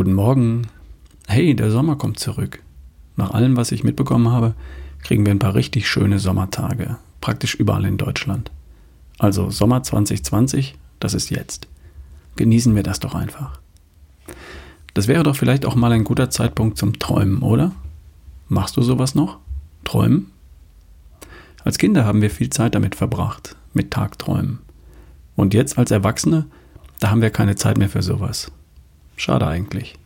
Guten Morgen. Hey, der Sommer kommt zurück. Nach allem, was ich mitbekommen habe, kriegen wir ein paar richtig schöne Sommertage, praktisch überall in Deutschland. Also Sommer 2020, das ist jetzt. Genießen wir das doch einfach. Das wäre doch vielleicht auch mal ein guter Zeitpunkt zum Träumen, oder? Machst du sowas noch? Träumen? Als Kinder haben wir viel Zeit damit verbracht, mit Tagträumen. Und jetzt als Erwachsene, da haben wir keine Zeit mehr für sowas. Schade eigentlich.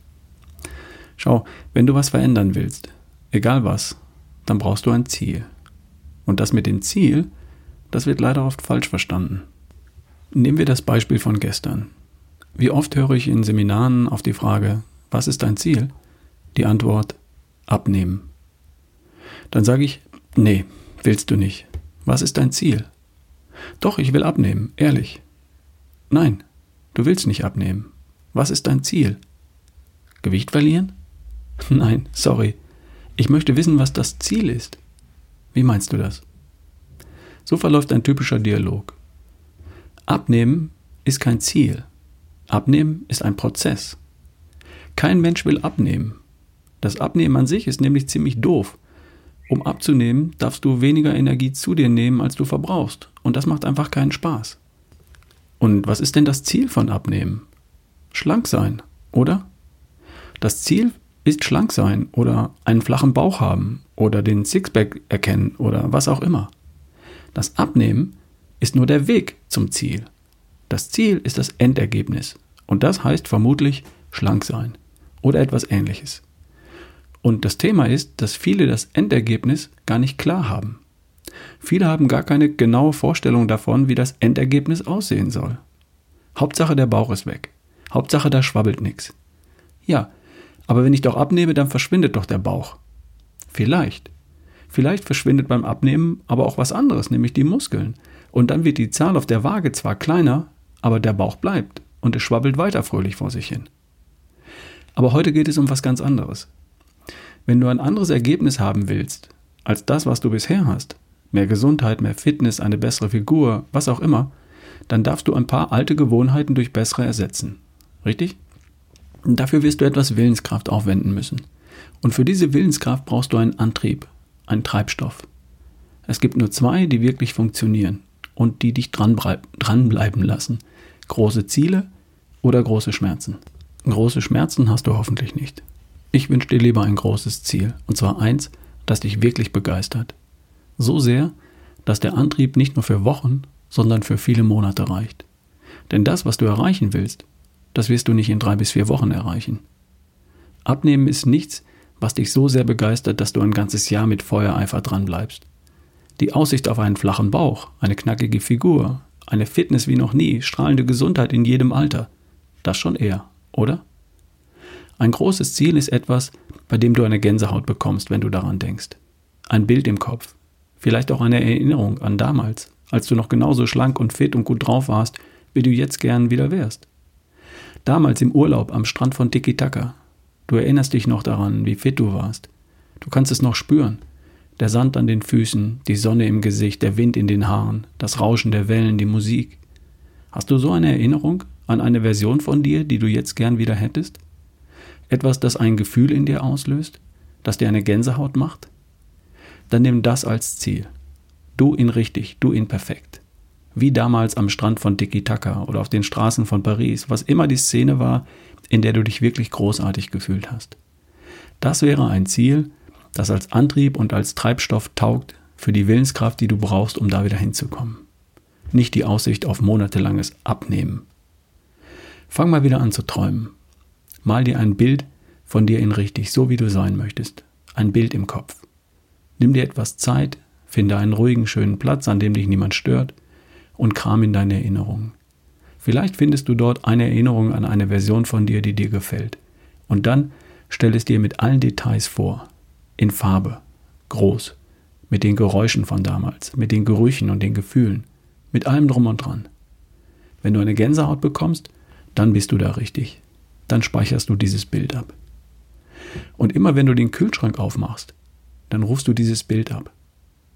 Schau, wenn du was verändern willst, egal was, dann brauchst du ein Ziel. Und das mit dem Ziel, das wird leider oft falsch verstanden. Nehmen wir das Beispiel von gestern. Wie oft höre ich in Seminaren auf die Frage, was ist dein Ziel? Die Antwort, abnehmen. Dann sage ich, nee, willst du nicht. Was ist dein Ziel? Doch, ich will abnehmen, ehrlich. Nein, du willst nicht abnehmen. Was ist dein Ziel? Gewicht verlieren? Nein, sorry. Ich möchte wissen, was das Ziel ist. Wie meinst du das? So verläuft ein typischer Dialog. Abnehmen ist kein Ziel. Abnehmen ist ein Prozess. Kein Mensch will abnehmen. Das Abnehmen an sich ist nämlich ziemlich doof. Um abzunehmen, darfst du weniger Energie zu dir nehmen, als du verbrauchst. Und das macht einfach keinen Spaß. Und was ist denn das Ziel von Abnehmen? Schlank sein, oder? Das Ziel ist schlank sein oder einen flachen Bauch haben oder den Sixpack erkennen oder was auch immer. Das Abnehmen ist nur der Weg zum Ziel. Das Ziel ist das Endergebnis. Und das heißt vermutlich schlank sein oder etwas ähnliches. Und das Thema ist, dass viele das Endergebnis gar nicht klar haben. Viele haben gar keine genaue Vorstellung davon, wie das Endergebnis aussehen soll. Hauptsache der Bauch ist weg. Hauptsache da schwabbelt nichts. Ja, aber wenn ich doch abnehme, dann verschwindet doch der Bauch. Vielleicht. Vielleicht verschwindet beim Abnehmen aber auch was anderes, nämlich die Muskeln. Und dann wird die Zahl auf der Waage zwar kleiner, aber der Bauch bleibt und es schwabbelt weiter fröhlich vor sich hin. Aber heute geht es um was ganz anderes. Wenn du ein anderes Ergebnis haben willst, als das, was du bisher hast, mehr Gesundheit, mehr Fitness, eine bessere Figur, was auch immer, dann darfst du ein paar alte Gewohnheiten durch bessere ersetzen. Richtig? Und dafür wirst du etwas Willenskraft aufwenden müssen. Und für diese Willenskraft brauchst du einen Antrieb, einen Treibstoff. Es gibt nur zwei, die wirklich funktionieren und die dich dranbleiben lassen. Große Ziele oder große Schmerzen. Große Schmerzen hast du hoffentlich nicht. Ich wünsche dir lieber ein großes Ziel, und zwar eins, das dich wirklich begeistert. So sehr, dass der Antrieb nicht nur für Wochen, sondern für viele Monate reicht. Denn das, was du erreichen willst, das wirst du nicht in drei bis vier Wochen erreichen. Abnehmen ist nichts, was dich so sehr begeistert, dass du ein ganzes Jahr mit Feuereifer dranbleibst. Die Aussicht auf einen flachen Bauch, eine knackige Figur, eine Fitness wie noch nie, strahlende Gesundheit in jedem Alter, das schon eher, oder? Ein großes Ziel ist etwas, bei dem du eine Gänsehaut bekommst, wenn du daran denkst. Ein Bild im Kopf, vielleicht auch eine Erinnerung an damals, als du noch genauso schlank und fit und gut drauf warst, wie du jetzt gern wieder wärst. Damals im Urlaub am Strand von Tiki-Taka. Du erinnerst dich noch daran, wie fit du warst. Du kannst es noch spüren, der Sand an den Füßen, die Sonne im Gesicht, der Wind in den Haaren, das Rauschen der Wellen, die Musik. Hast du so eine Erinnerung an eine Version von dir, die du jetzt gern wieder hättest? Etwas, das ein Gefühl in dir auslöst, das dir eine Gänsehaut macht? Dann nimm das als Ziel. Du ihn richtig, du ihn perfekt. Wie damals am Strand von Tiki-Taka oder auf den Straßen von Paris, was immer die Szene war, in der du dich wirklich großartig gefühlt hast. Das wäre ein Ziel, das als Antrieb und als Treibstoff taugt für die Willenskraft, die du brauchst, um da wieder hinzukommen. Nicht die Aussicht auf monatelanges Abnehmen. Fang mal wieder an zu träumen. Mal dir ein Bild von dir in richtig, so wie du sein möchtest. Ein Bild im Kopf. Nimm dir etwas Zeit, finde einen ruhigen, schönen Platz, an dem dich niemand stört und kram in deine Erinnerungen. Vielleicht findest du dort eine Erinnerung an eine Version von dir, die dir gefällt. Und dann stell es dir mit allen Details vor in Farbe, groß, mit den Geräuschen von damals, mit den Gerüchen und den Gefühlen, mit allem drum und dran. Wenn du eine Gänsehaut bekommst, dann bist du da richtig. Dann speicherst du dieses Bild ab. Und immer wenn du den Kühlschrank aufmachst, dann rufst du dieses Bild ab.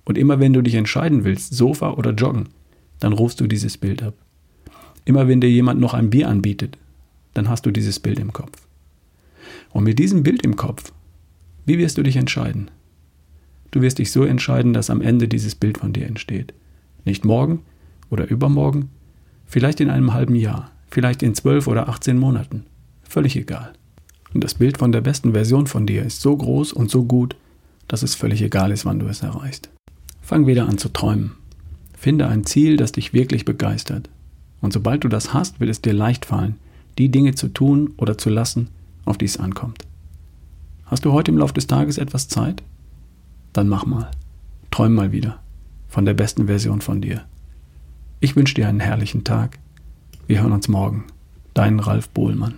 Und immer wenn du dich entscheiden willst, Sofa oder Joggen, dann rufst du dieses Bild ab. Immer wenn dir jemand noch ein Bier anbietet, dann hast du dieses Bild im Kopf. Und mit diesem Bild im Kopf, wie wirst du dich entscheiden? Du wirst dich so entscheiden, dass am Ende dieses Bild von dir entsteht. Nicht morgen oder übermorgen, vielleicht in einem halben Jahr, vielleicht in zwölf oder 18 Monaten. Völlig egal. Und das Bild von der besten Version von dir ist so groß und so gut, dass es völlig egal ist, wann du es erreichst. Fang wieder an zu träumen. Finde ein Ziel, das dich wirklich begeistert. Und sobald du das hast, wird es dir leicht fallen, die Dinge zu tun oder zu lassen, auf die es ankommt. Hast du heute im Laufe des Tages etwas Zeit? Dann mach mal. Träum mal wieder von der besten Version von dir. Ich wünsche dir einen herrlichen Tag. Wir hören uns morgen. Dein Ralf Bohlmann.